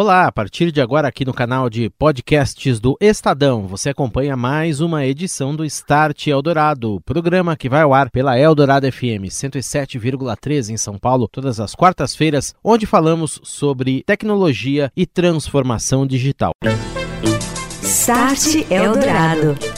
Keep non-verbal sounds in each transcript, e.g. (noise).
Olá, a partir de agora aqui no canal de podcasts do Estadão, você acompanha mais uma edição do Start Eldorado, programa que vai ao ar pela Eldorado FM 107,3 em São Paulo, todas as quartas-feiras, onde falamos sobre tecnologia e transformação digital. Start Eldorado.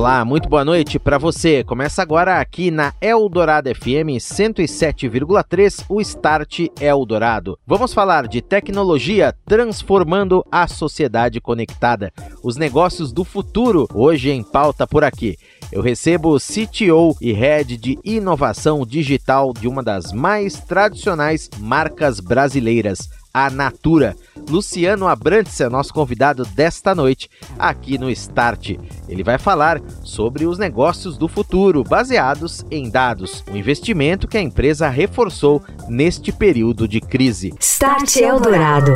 Olá, muito boa noite para você. Começa agora aqui na Eldorado FM 107,3, o Start Eldorado. Vamos falar de tecnologia transformando a sociedade conectada, os negócios do futuro, hoje em pauta por aqui. Eu recebo o CTO e Head de Inovação Digital de uma das mais tradicionais marcas brasileiras a Natura. Luciano Abrantes é nosso convidado desta noite aqui no Start. Ele vai falar sobre os negócios do futuro baseados em dados, o investimento que a empresa reforçou neste período de crise. Start Eldorado.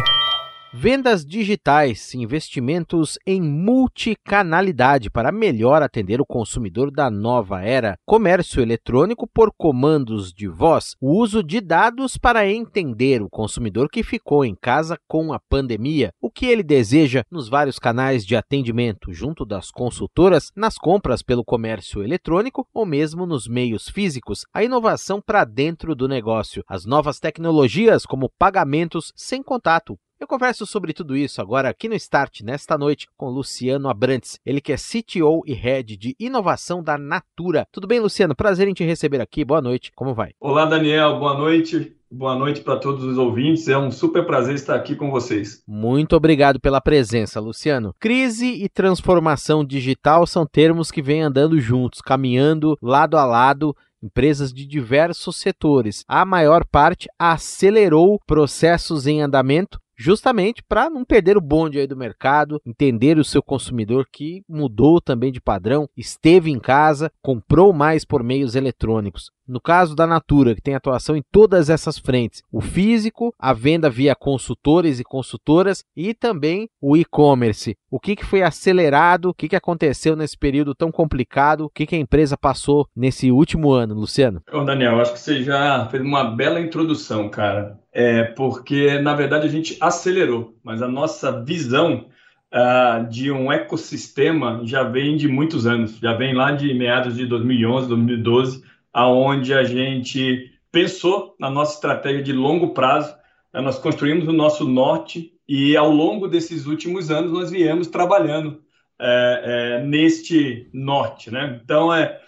Vendas digitais, investimentos em multicanalidade para melhor atender o consumidor da nova era, comércio eletrônico por comandos de voz, o uso de dados para entender o consumidor que ficou em casa com a pandemia, o que ele deseja nos vários canais de atendimento junto das consultoras, nas compras pelo comércio eletrônico ou mesmo nos meios físicos, a inovação para dentro do negócio, as novas tecnologias como pagamentos sem contato, eu converso sobre tudo isso agora aqui no Start, nesta noite, com Luciano Abrantes, ele que é CTO e Head de Inovação da Natura. Tudo bem, Luciano? Prazer em te receber aqui. Boa noite. Como vai? Olá, Daniel. Boa noite. Boa noite para todos os ouvintes. É um super prazer estar aqui com vocês. Muito obrigado pela presença, Luciano. Crise e transformação digital são termos que vêm andando juntos, caminhando lado a lado empresas de diversos setores. A maior parte acelerou processos em andamento justamente para não perder o bonde aí do mercado, entender o seu consumidor que mudou também de padrão, esteve em casa, comprou mais por meios eletrônicos. No caso da Natura, que tem atuação em todas essas frentes, o físico, a venda via consultores e consultoras e também o e-commerce. O que, foi acelerado, o que, que aconteceu nesse período tão complicado, o que, que a empresa passou nesse último ano, Luciano? Ô Daniel, acho que você já fez uma bela introdução, cara. É porque, na verdade, a gente acelerou, mas a nossa visão uh, de um ecossistema já vem de muitos anos, já vem lá de meados de 2011, 2012 aonde a gente pensou na nossa estratégia de longo prazo, né, nós construímos o nosso norte e ao longo desses últimos anos nós viemos trabalhando é, é, neste norte, né? Então é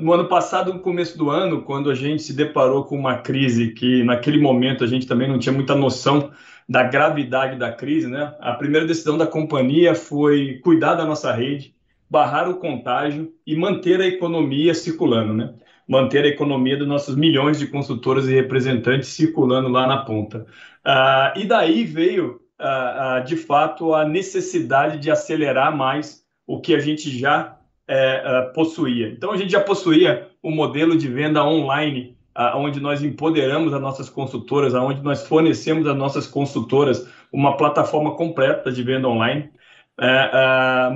no ano passado, no começo do ano, quando a gente se deparou com uma crise que naquele momento a gente também não tinha muita noção da gravidade da crise, né? A primeira decisão da companhia foi cuidar da nossa rede, barrar o contágio e manter a economia circulando, né? Manter a economia dos nossos milhões de consultoras e representantes circulando lá na ponta. Uh, e daí veio, uh, uh, de fato, a necessidade de acelerar mais o que a gente já eh, possuía. Então, a gente já possuía um modelo de venda online, onde nós empoderamos as nossas consultoras, onde nós fornecemos às nossas consultoras uma plataforma completa de venda online.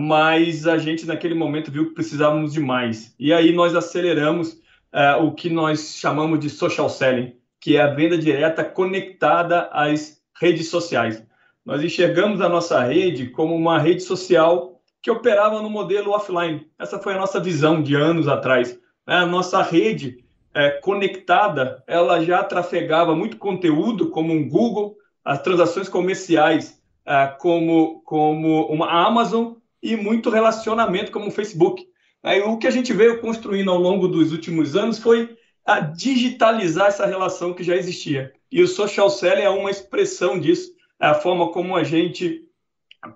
mas a gente, naquele momento, viu que precisávamos de mais. E aí nós aceleramos é, o que nós chamamos de social selling, que é a venda direta conectada às redes sociais. Nós enxergamos a nossa rede como uma rede social que operava no modelo offline. Essa foi a nossa visão de anos atrás. Né? A nossa rede é, conectada, ela já trafegava muito conteúdo, como um Google, as transações comerciais, é, como, como uma Amazon, e muito relacionamento, como o Facebook. Aí, o que a gente veio construindo ao longo dos últimos anos foi a digitalizar essa relação que já existia. E o social selling é uma expressão disso, é a forma como a gente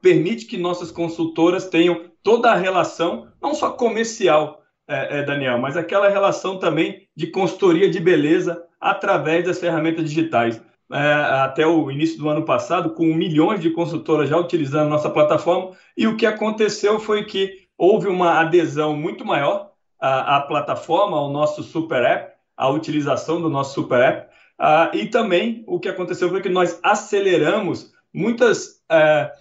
permite que nossas consultoras tenham toda a relação, não só comercial, é, é, Daniel, mas aquela relação também de consultoria de beleza através das ferramentas digitais. É, até o início do ano passado, com milhões de consultoras já utilizando nossa plataforma, e o que aconteceu foi que houve uma adesão muito maior à, à plataforma, ao nosso super app, à utilização do nosso super app, Ah, e também o que aconteceu foi que nós aceleramos muitas é,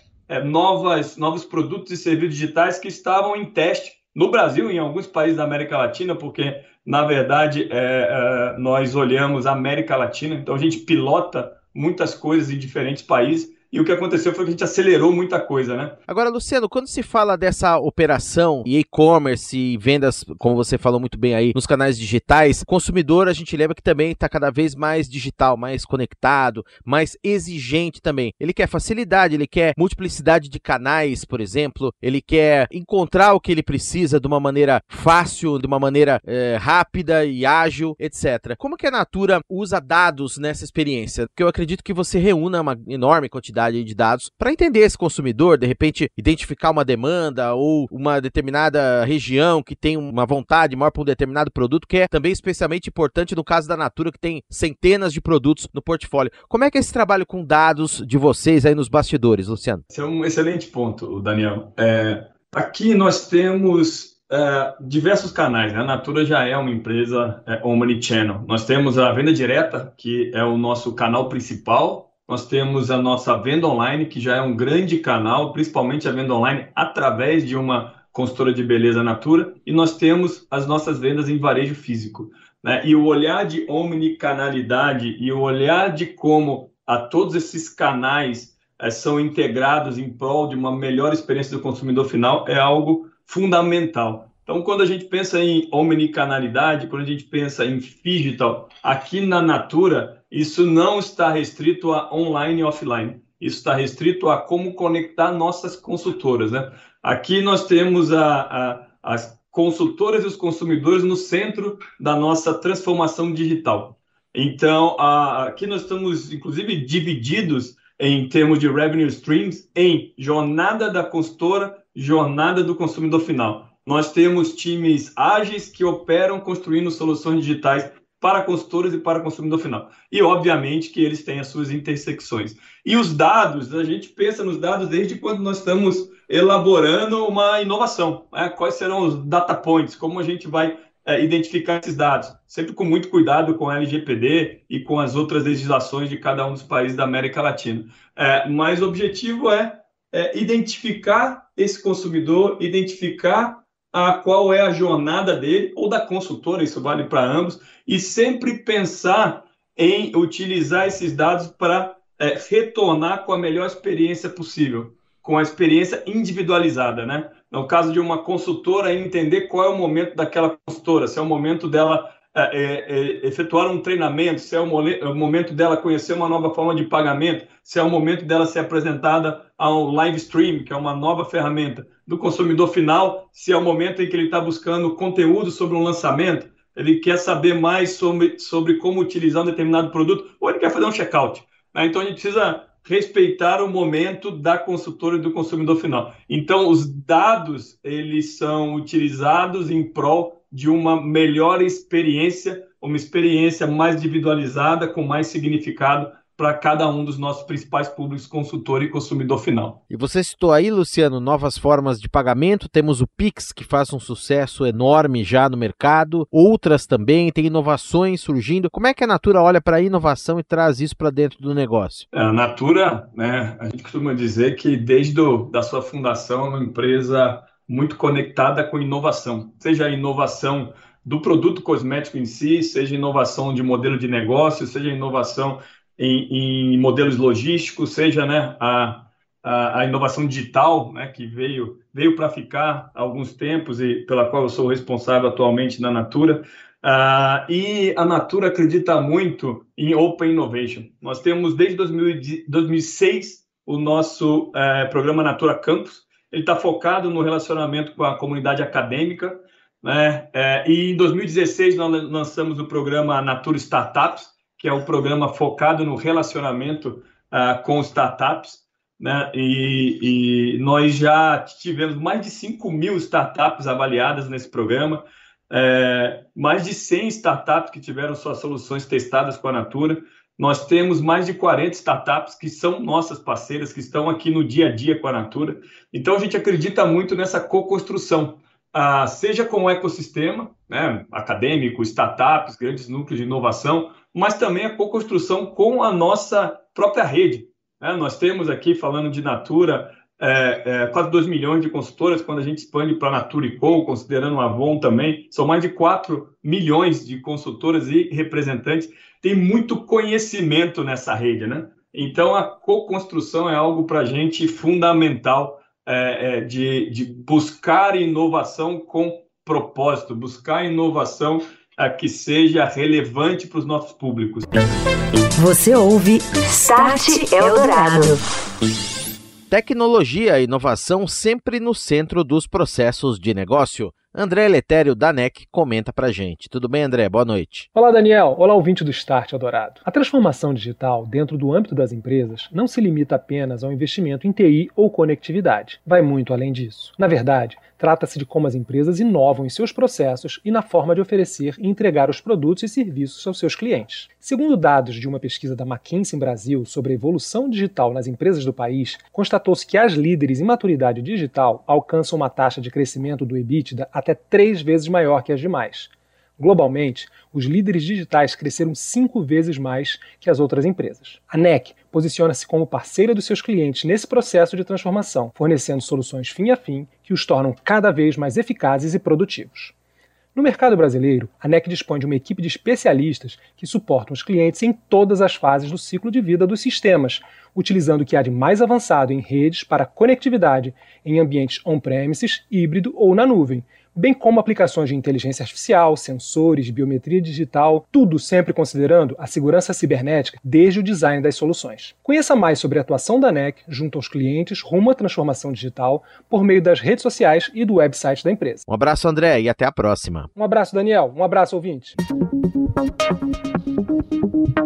novas, novos produtos e serviços digitais que estavam em teste no Brasil em alguns países da América Latina, porque, na verdade, é, nós olhamos a América Latina, então a gente pilota muitas coisas em diferentes países e o que aconteceu foi que a gente acelerou muita coisa, né? Agora, Luciano, quando se fala dessa operação e e-commerce e vendas, como você falou muito bem aí, nos canais digitais, consumidor a gente lembra que também está cada vez mais digital, mais conectado, mais exigente também. Ele quer facilidade, ele quer multiplicidade de canais, por exemplo, ele quer encontrar o que ele precisa de uma maneira fácil, de uma maneira é, rápida e ágil, etc. Como que a Natura usa dados nessa experiência? Porque eu acredito que você reúna uma enorme quantidade quantidade de dados para entender esse consumidor, de repente identificar uma demanda ou uma determinada região que tem uma vontade maior para um determinado produto, que é também especialmente importante no caso da Natura, que tem centenas de produtos no portfólio. Como é que é esse trabalho com dados de vocês aí nos bastidores, Luciano? Esse é um excelente ponto, Daniel. É, aqui nós temos é, diversos canais. Né? A Natura já é uma empresa é, omnichannel. Nós temos a venda direta, que é o nosso canal principal nós temos a nossa venda online, que já é um grande canal, principalmente a venda online através de uma consultora de beleza Natura, e nós temos as nossas vendas em varejo físico. Né? E o olhar de omnicanalidade e o olhar de como a todos esses canais é, são integrados em prol de uma melhor experiência do consumidor final é algo fundamental. Então, quando a gente pensa em omnicanalidade, quando a gente pensa em digital, aqui na Natura, isso não está restrito a online e offline. Isso está restrito a como conectar nossas consultoras. Né? Aqui nós temos a, a, as consultoras e os consumidores no centro da nossa transformação digital. Então, a, aqui nós estamos, inclusive, divididos em termos de revenue streams em jornada da consultora, jornada do consumidor final. Nós temos times ágeis que operam construindo soluções digitais para consultores e para consumidor final. E, obviamente, que eles têm as suas intersecções. E os dados, a gente pensa nos dados desde quando nós estamos elaborando uma inovação. Né? Quais serão os data points, como a gente vai é, identificar esses dados, sempre com muito cuidado com a LGPD e com as outras legislações de cada um dos países da América Latina. É, mas o objetivo é, é identificar esse consumidor, identificar a qual é a jornada dele ou da consultora, isso vale para ambos, e sempre pensar em utilizar esses dados para é, retornar com a melhor experiência possível, com a experiência individualizada, né? No caso de uma consultora, entender qual é o momento daquela consultora, se é o momento dela é, é, é efetuar um treinamento, se é o, é o, momento dela conhecer uma nova forma de pagamento, se é o momento dela ser apresentada ao live stream, que é uma nova ferramenta do consumidor final, se é o momento em que ele está buscando conteúdo sobre um lançamento, ele quer saber mais sobre, sobre como utilizar um determinado produto, ou ele quer fazer um checkout. Né? Então a gente precisa respeitar o momento da consultora e do consumidor final. Então os dados eles são utilizados em prol de uma melhor experiência, uma experiência mais individualizada, com mais significado para cada um dos nossos principais públicos, consultor e consumidor final. E você citou aí, Luciano, novas formas de pagamento. Temos o Pix, que faz um sucesso enorme já no mercado. Outras também, tem inovações surgindo. Como é que a Natura olha para a inovação e traz isso para dentro do negócio? A Natura, né, a gente costuma dizer que desde do, da sua fundação é uma empresa muito conectada com inovação, seja a inovação do produto cosmético em si, seja inovação de modelo de negócio, seja inovação em, em modelos logísticos, seja né, a, a, a, inovação digital, né, que veio, veio para ficar há alguns tempos e pela qual eu sou responsável atualmente na Natura. Uh, e a Natura acredita muito em Open Innovation. Nós temos desde 2000, 2006 o nosso uh, programa Natura Campus. Ele está focado no relacionamento com a comunidade acadêmica. Né? Uh, e em 2016 nós lançamos o programa Natura Startups, que é um programa focado no relacionamento uh, com startups. Né? E, e, nós já tivemos mais de 5 mil startups avaliadas nesse programa, é, mais de 100 startups que tiveram suas soluções testadas com a Natura. Nós temos mais de 40 startups que são nossas parceiras, que estão aqui no dia a dia com a Natura. Então, a gente acredita muito nessa co-construção, ah, seja com o ecossistema né, acadêmico, startups, grandes núcleos de inovação, mas também a co-construção com a nossa própria rede. Né? Nós temos aqui, falando de Natura, é, é, quase 2 milhões de consultoras, quando a gente expande para a Natura e Co, considerando a Avon também, são mais de 4 milhões de consultoras e representantes. Tem muito conhecimento nessa rede, né? Então, a co-construção é algo para a gente fundamental é, é, de, de buscar inovação com propósito, buscar inovação a que seja relevante para os nossos públicos. Você ouve Start Eldorado. Tecnologia e inovação sempre no centro dos processos de negócio. André Letério, da NEC, comenta pra gente. Tudo bem, André? Boa noite. Olá, Daniel. Olá, ouvinte do Start Eldorado. A transformação digital dentro do âmbito das empresas não se limita apenas ao investimento em TI ou conectividade. Vai muito além disso. Na verdade, trata-se de como as empresas inovam em seus processos e na forma de oferecer e entregar os produtos e serviços aos seus clientes. Segundo dados de uma pesquisa da McKinsey Brasil sobre a evolução digital nas empresas do país, constatou-se que as líderes em maturidade digital alcançam uma taxa de crescimento do EBITDA até três vezes maior que as demais. Globalmente, os líderes digitais cresceram cinco vezes mais que as outras empresas. A NEC posiciona-se como parceira dos seus clientes nesse processo de transformação, fornecendo soluções fim a fim que os tornam cada vez mais eficazes e produtivos. No mercado brasileiro, a NEC dispõe de uma equipe de especialistas que suportam os clientes em todas as fases do ciclo de vida dos sistemas, utilizando o que há de mais avançado em redes para conectividade em ambientes on-premises, híbrido ou na nuvem, bem como aplicações de inteligência artificial, sensores, biometria digital, tudo sempre considerando a segurança cibernética desde o design das soluções. Conheça mais sobre a atuação da NEC junto aos clientes rumo à transformação digital por meio das redes sociais e do website da empresa. Um abraço, André, e até a próxima. Um abraço, Daniel. Um abraço, ouvinte.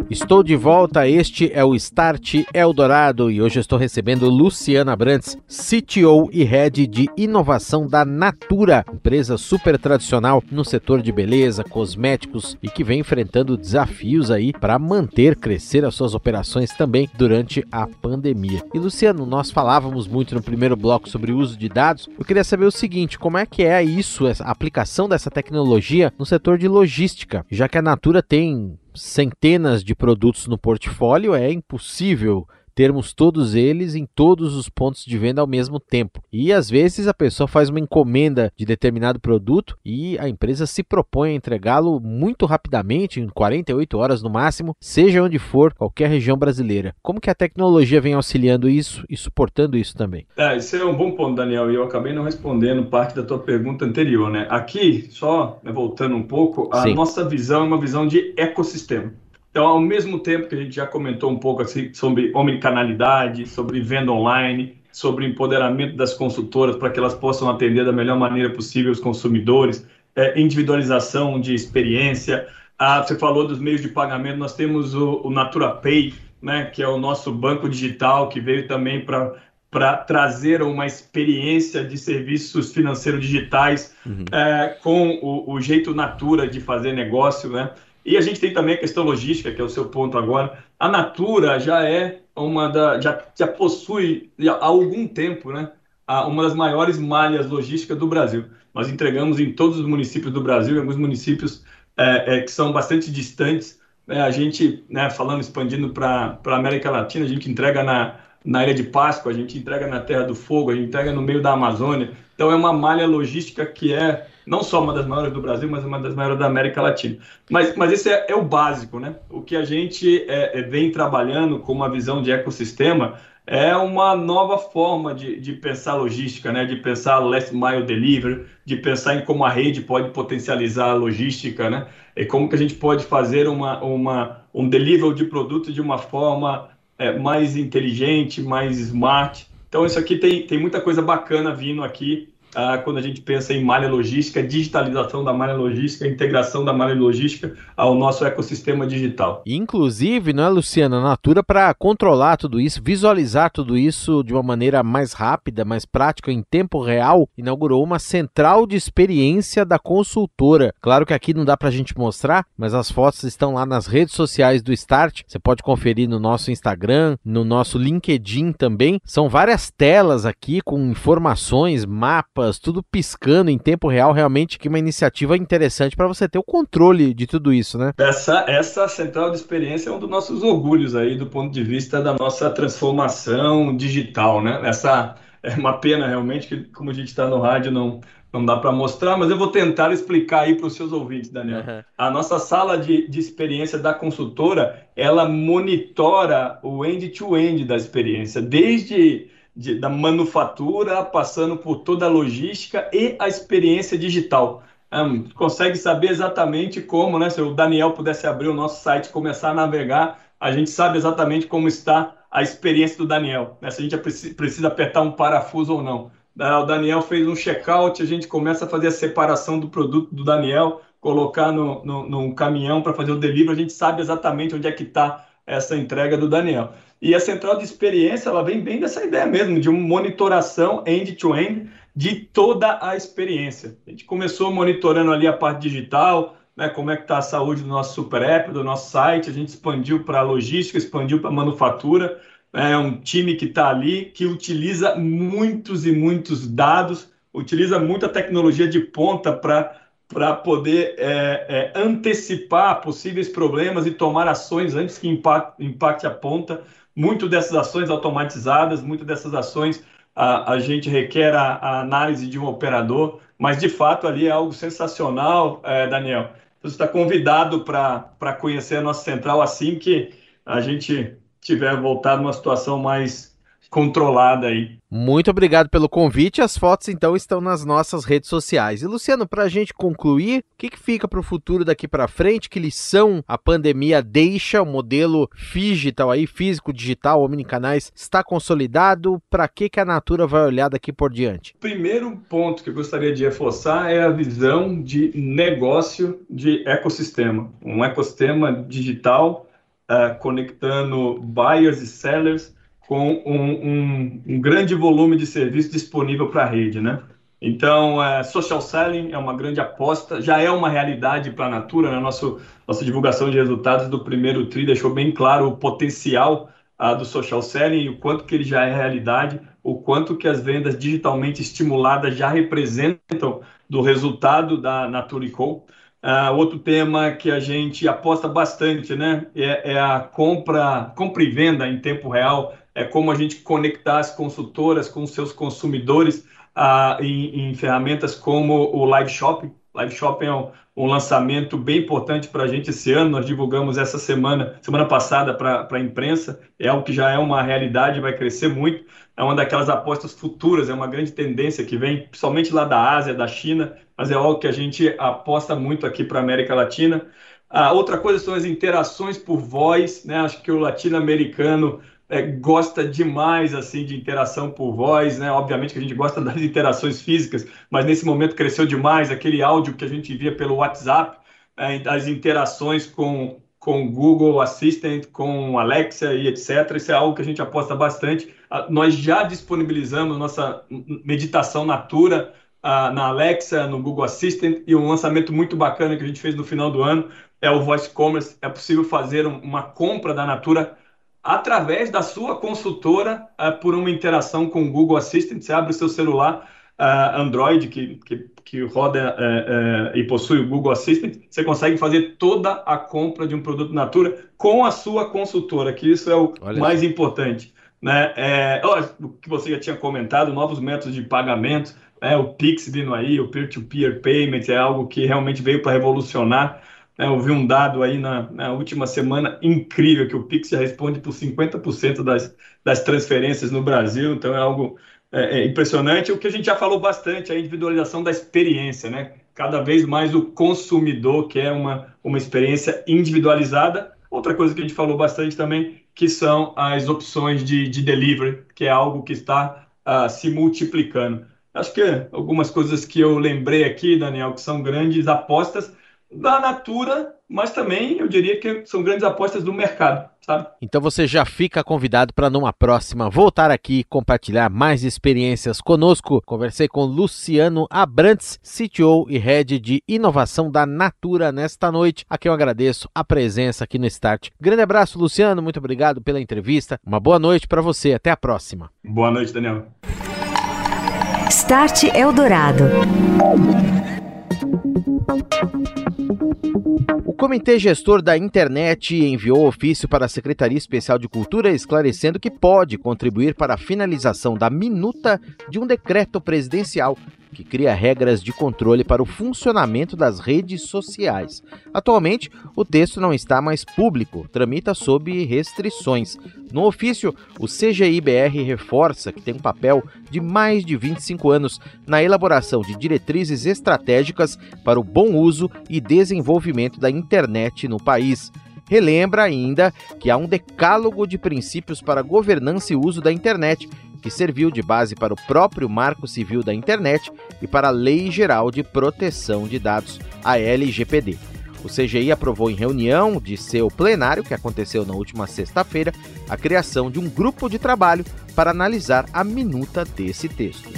Estou de volta, este é o Start Eldorado e hoje estou recebendo Luciana Brandes, CTO e Head de Inovação da Natura, empresa super tradicional no setor de beleza, cosméticos e que vem enfrentando desafios aí para manter crescer as suas operações também durante a pandemia. E Luciano, nós falávamos muito no primeiro bloco sobre o uso de dados. Eu queria saber o seguinte, como é que é isso, a aplicação dessa tecnologia no setor de logística, já que a Natura tem centenas de produtos no portfólio, é impossível termos todos eles em todos os pontos de venda ao mesmo tempo. E às vezes a pessoa faz uma encomenda de determinado produto e a empresa se propõe a entregá-lo muito rapidamente, em 48 horas no máximo, seja onde for, qualquer região brasileira. Como que a tecnologia vem auxiliando isso e suportando isso também? É, esse é um bom ponto, Daniel, e eu acabei não respondendo parte da tua pergunta anterior, né? Aqui, só né, voltando um pouco, a Sim. nossa visão é uma visão de ecossistema. Então, ao mesmo tempo que a gente já comentou um pouco assim, sobre omnicanalidade, sobre venda online, sobre empoderamento das consultoras para que elas possam atender da melhor maneira possível os consumidores, é, individualização de experiência. Ah, você falou dos meios de pagamento, nós temos o, o Natura Pay, né, que é o nosso banco digital, que veio também para para trazer uma experiência de serviços financeiros digitais uhum. é, com o, o, jeito Natura de fazer negócio, né? E a gente tem também a questão logística, que é o seu ponto agora. A Natura já é uma da. já, já possui já, há algum tempo, né? Uma das maiores malhas logísticas do Brasil. Nós entregamos em todos os municípios do Brasil, em alguns municípios é, é, que são bastante distantes. É, a gente, né, falando, expandindo para a América Latina, a gente entrega na, na Ilha de Páscoa, a gente entrega na Terra do Fogo, a gente entrega no meio da Amazônia. Então é uma malha logística que é não só uma das maiores do Brasil, mas uma das maiores da América Latina. Mas, mas esse é, é o básico, né? O que a gente é, é, vem trabalhando com uma visão de ecossistema é uma nova forma de, de pensar logística, né? De pensar last mile delivery, de pensar em como a rede pode potencializar a logística, né? E como que a gente pode fazer uma, uma, um delivery de produto de uma forma é, mais inteligente, mais smart. Então isso aqui tem, tem muita coisa bacana vindo aqui ah, quando a gente pensa em malha logística, digitalização da malha logística, integração da malha logística ao nosso ecossistema digital. Inclusive, não é, Luciana, Natura para controlar tudo isso, visualizar tudo isso de uma maneira mais rápida, mais prática, em tempo real, inaugurou uma central de experiência da consultora. Claro que aqui não dá para a gente mostrar, mas as fotos estão lá nas redes sociais do Start. Você pode conferir no nosso Instagram, no nosso LinkedIn também. São várias telas aqui com informações, mapas telas, tudo piscando em tempo real, realmente que uma iniciativa interessante para você ter o controle de tudo isso, né? Essa, essa central de experiência é um dos nossos orgulhos aí do ponto de vista da nossa transformação digital, né? Essa é uma pena realmente que como a gente está no rádio não não dá para mostrar, mas eu vou tentar explicar aí para os seus ouvintes, Daniel. Uhum. A nossa sala de, de experiência da consultora, ela monitora o end-to-end -end da experiência, desde de, da manufatura, passando por toda a logística e a experiência digital. Um, consegue saber exatamente como, né? Se o Daniel pudesse abrir o nosso site e começar a navegar, a gente sabe exatamente como está a experiência do Daniel, né? se a gente precisa apertar um parafuso ou não. O Daniel fez um check-out, a gente começa a fazer a separação do produto do Daniel, colocar no, no, no caminhão para fazer o delivery, a gente sabe exatamente onde é que está essa entrega do Daniel. E a central de experiência, ela vem bem dessa ideia mesmo, de uma monitoração end-to-end -end de toda a experiência. A gente começou monitorando ali a parte digital, né, como é que está a saúde do nosso super app, do nosso site, a gente expandiu para logística, expandiu para manufatura, é um time que está ali, que utiliza muitos e muitos dados, utiliza muita tecnologia de ponta para para poder é, é, antecipar possíveis problemas e tomar ações antes que impacte, impacte a ponta. Muito dessas ações automatizadas, muitas dessas ações a, a gente requer a, a, análise de um operador, mas de fato ali é algo sensacional, é, Daniel. Você está convidado para conhecer a nossa central assim que a gente tiver voltado numa situação mais controlada aí. Muito obrigado pelo convite. As fotos então estão nas nossas redes sociais. E Luciano, para a gente concluir, o que, que fica para o futuro daqui para frente? Que lição a pandemia deixa? O modelo digital aí, físico, digital, omnicanais, está consolidado? Para que, que a Natura vai olhar daqui por diante? Primeiro ponto que eu gostaria de reforçar é a visão de negócio de ecossistema. Um ecossistema digital uh, conectando buyers e sellers com um, um, um grande volume de serviço disponível para a rede, né? Então, uh, social selling é uma grande aposta, já é uma realidade para a Natura, né? Nosso, nossa divulgação de resultados do primeiro TRI deixou bem claro o potencial uh, do social selling, o quanto que ele já é realidade, o quanto que as vendas digitalmente estimuladas já representam do resultado da Natura Co. Uh, outro tema que a gente aposta bastante, né, é, é, a compra, compra e venda em tempo real, é como a gente conectar as consultoras com seus consumidores uh, em, em, ferramentas como o Live Shopping. Live Shopping é um, um lançamento bem importante para a gente esse ano. Nós divulgamos essa semana, semana passada, para a imprensa. É algo que já é uma realidade, vai crescer muito. É uma daquelas apostas futuras, é uma grande tendência que vem, principalmente lá da Ásia, da China, mas é algo que a gente aposta muito aqui para a América Latina. A outra coisa são as interações por voz, né? Acho que o latino-americano é, gosta demais assim de interação por voz, né? Obviamente que a gente gosta (laughs) das interações físicas, mas nesse momento cresceu demais aquele áudio que a gente via pelo WhatsApp, é, as interações com com Google Assistant, com Alexa e etc. Isso é algo que a gente aposta bastante. Nós já disponibilizamos nossa meditação natura na Alexa, no Google Assistant, e um lançamento muito bacana que a gente fez no final do ano é o Voice Commerce. É possível fazer uma compra da Natura através da sua consultora uh, por uma interação com o Google Assistant. Você abre o seu celular uh, Android, que, que, que roda uh, e possui o Google Assistant, você consegue fazer toda a compra de um produto Natura com a sua consultora, que isso é o Olha mais importante. Né? É, o que você já tinha comentado, novos métodos de pagamento, né? o Pix vindo aí, o peer-to-peer -peer payment é algo que realmente veio para revolucionar. Né? Eu vi um dado aí na, na, última semana incrível, que o Pix já responde por 50% das, das transferências no Brasil, então é algo é, é impressionante. O que a gente já falou bastante, a individualização da experiência, né? Cada vez mais o consumidor quer uma, uma experiência individualizada. Outra coisa que a gente falou bastante também, que são as opções de, de delivery, que é algo que está uh, se multiplicando. Acho que algumas coisas que eu lembrei aqui, Daniel, que são grandes apostas da Natura, mas também eu diria que são grandes apostas do mercado, sabe? Então você já fica convidado para numa próxima voltar aqui e compartilhar mais experiências conosco. Conversei com Luciano Abrantes, CTO e Head de Inovação da Natura nesta noite. Aqui eu agradeço a presença aqui no Start. Grande abraço, Luciano, muito obrigado pela entrevista. Uma boa noite para você, até a próxima. Boa noite, Daniel. Start Eldorado. Comitê Gestor da Internet enviou ofício para a Secretaria Especial de Cultura esclarecendo que pode contribuir para a finalização da minuta de um decreto presidencial que cria regras de controle para o funcionamento das redes sociais. Atualmente, o texto não está mais público, tramita sob restrições. No ofício, o CGIBR reforça que tem um papel de mais de 25 anos na elaboração de diretrizes estratégicas para o bom uso e desenvolvimento da internet no país relembra ainda que há um decálogo de princípios para governança e uso da internet, que serviu de base para o próprio Marco Civil da Internet e para a Lei Geral de Proteção de Dados, a LGPD. O CGI aprovou em reunião de seu plenário, que aconteceu na última sexta-feira, a criação de um grupo de trabalho para analisar a minuta desse texto.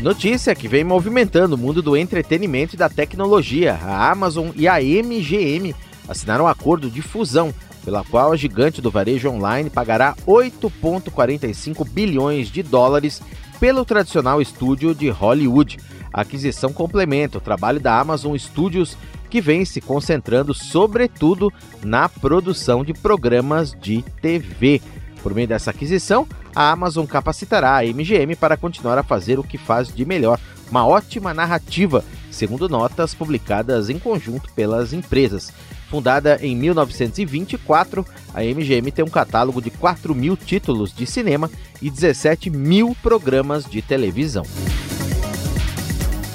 Notícia que vem movimentando o mundo do entretenimento e da tecnologia. A Amazon e a MGM assinaram um acordo de fusão pela qual a gigante do varejo online pagará 8,45 bilhões de dólares pelo tradicional estúdio de Hollywood. A aquisição complementa o trabalho da Amazon Studios, que vem se concentrando sobretudo na produção de programas de TV. Por meio dessa aquisição, a Amazon capacitará a MGM para continuar a fazer o que faz de melhor, uma ótima narrativa, segundo notas publicadas em conjunto pelas empresas. Fundada em 1924, a MGM tem um catálogo de 4 mil títulos de cinema e 17 mil programas de televisão.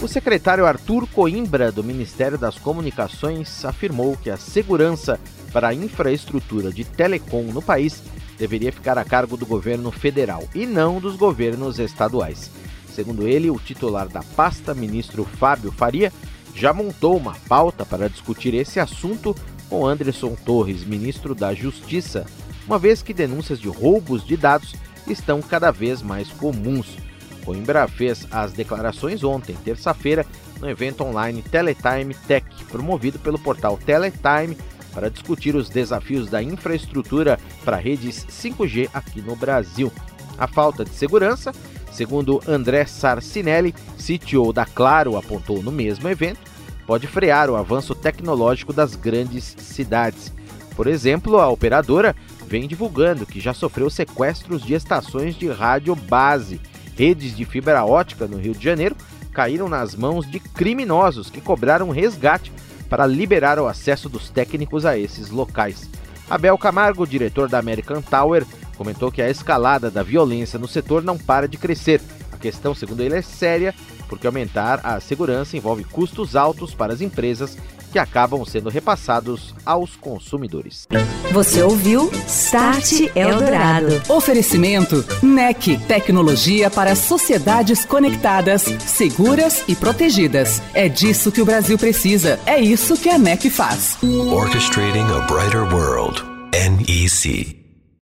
O secretário Arthur Coimbra, do Ministério das Comunicações, afirmou que a segurança para a infraestrutura de telecom no país deveria ficar a cargo do governo federal e não dos governos estaduais. Segundo ele, o titular da pasta, ministro Fábio Faria, já montou uma pauta para discutir esse assunto com Anderson Torres, ministro da Justiça, uma vez que denúncias de roubos de dados estão cada vez mais comuns. Coimbra fez as declarações ontem, terça-feira, no evento online Teletime Tech, promovido pelo portal Teletime, para discutir os desafios da infraestrutura para redes 5G aqui no Brasil. A falta de segurança, segundo André Sarcinelli, CTO da Claro, apontou no mesmo evento, pode frear o avanço tecnológico das grandes cidades. Por exemplo, a operadora vem divulgando que já sofreu sequestros de estações de rádio base. Redes de fibra ótica no Rio de Janeiro caíram nas mãos de criminosos que cobraram resgate para liberar o acesso dos técnicos a esses locais. Abel Camargo, diretor da American Tower, comentou que a escalada da violência no setor não para de crescer. A questão, segundo ele, é séria porque aumentar a segurança envolve custos altos para as empresas que acabam sendo repassados aos consumidores. Você ouviu Start Eldorado. Oferecimento NEC, tecnologia para sociedades conectadas, seguras e protegidas. É disso que o Brasil precisa. É isso que a NEC faz. Orchestrating a brighter world. NEC.